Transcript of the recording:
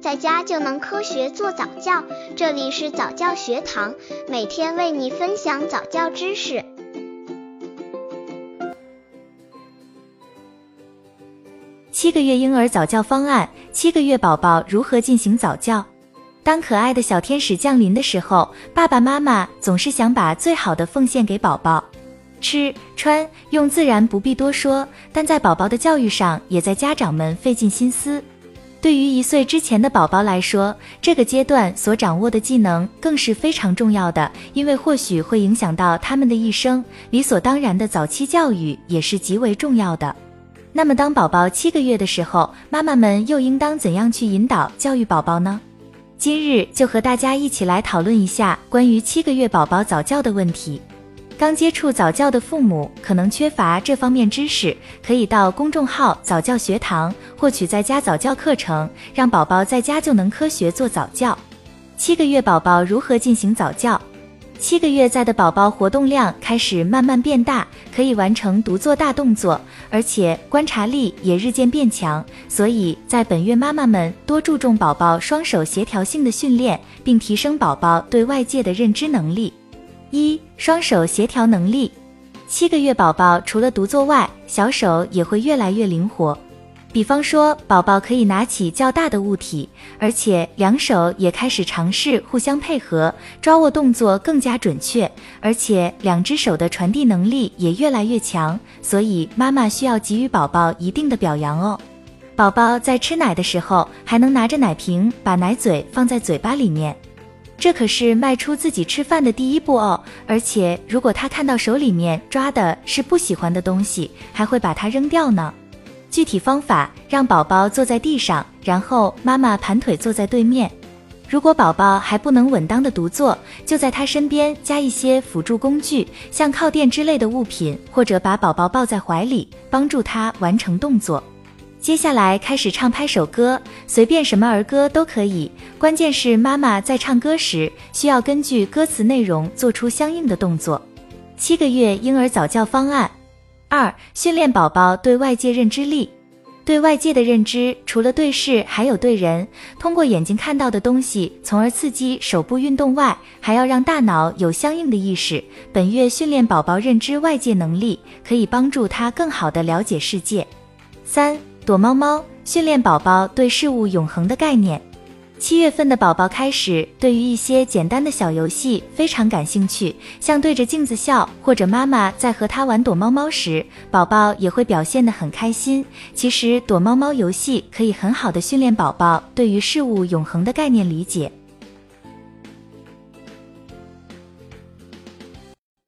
在家就能科学做早教。这里是早教学堂，每天为你分享早教知识。七个月婴儿早教方案：七个月宝宝如何进行早教？当可爱的小天使降临的时候，爸爸妈妈总是想把最好的奉献给宝宝。吃穿用自然不必多说，但在宝宝的教育上，也在家长们费尽心思。对于一岁之前的宝宝来说，这个阶段所掌握的技能更是非常重要的，因为或许会影响到他们的一生。理所当然的早期教育也是极为重要的。那么，当宝宝七个月的时候，妈妈们又应当怎样去引导教育宝宝呢？今日就和大家一起来讨论一下关于七个月宝宝早教的问题。刚接触早教的父母可能缺乏这方面知识，可以到公众号早教学堂获取在家早教课程，让宝宝在家就能科学做早教。七个月宝宝如何进行早教？七个月在的宝宝活动量开始慢慢变大，可以完成独做大动作，而且观察力也日渐变强。所以在本月，妈妈们多注重宝宝双手协调性的训练，并提升宝宝对外界的认知能力。一双手协调能力，七个月宝宝除了独坐外，小手也会越来越灵活。比方说，宝宝可以拿起较大的物体，而且两手也开始尝试互相配合，抓握动作更加准确，而且两只手的传递能力也越来越强。所以妈妈需要给予宝宝一定的表扬哦。宝宝在吃奶的时候，还能拿着奶瓶把奶嘴放在嘴巴里面。这可是迈出自己吃饭的第一步哦，而且如果他看到手里面抓的是不喜欢的东西，还会把它扔掉呢。具体方法：让宝宝坐在地上，然后妈妈盘腿坐在对面。如果宝宝还不能稳当的独坐，就在他身边加一些辅助工具，像靠垫之类的物品，或者把宝宝抱在怀里，帮助他完成动作。接下来开始唱拍手歌，随便什么儿歌都可以，关键是妈妈在唱歌时需要根据歌词内容做出相应的动作。七个月婴儿早教方案二：训练宝宝对外界认知力。对外界的认知，除了对事，还有对人。通过眼睛看到的东西，从而刺激手部运动外，还要让大脑有相应的意识。本月训练宝宝认知外界能力，可以帮助他更好地了解世界。三。躲猫猫训练宝宝对事物永恒的概念。七月份的宝宝开始对于一些简单的小游戏非常感兴趣，像对着镜子笑，或者妈妈在和他玩躲猫猫时，宝宝也会表现得很开心。其实躲猫猫游戏可以很好的训练宝宝对于事物永恒的概念理解。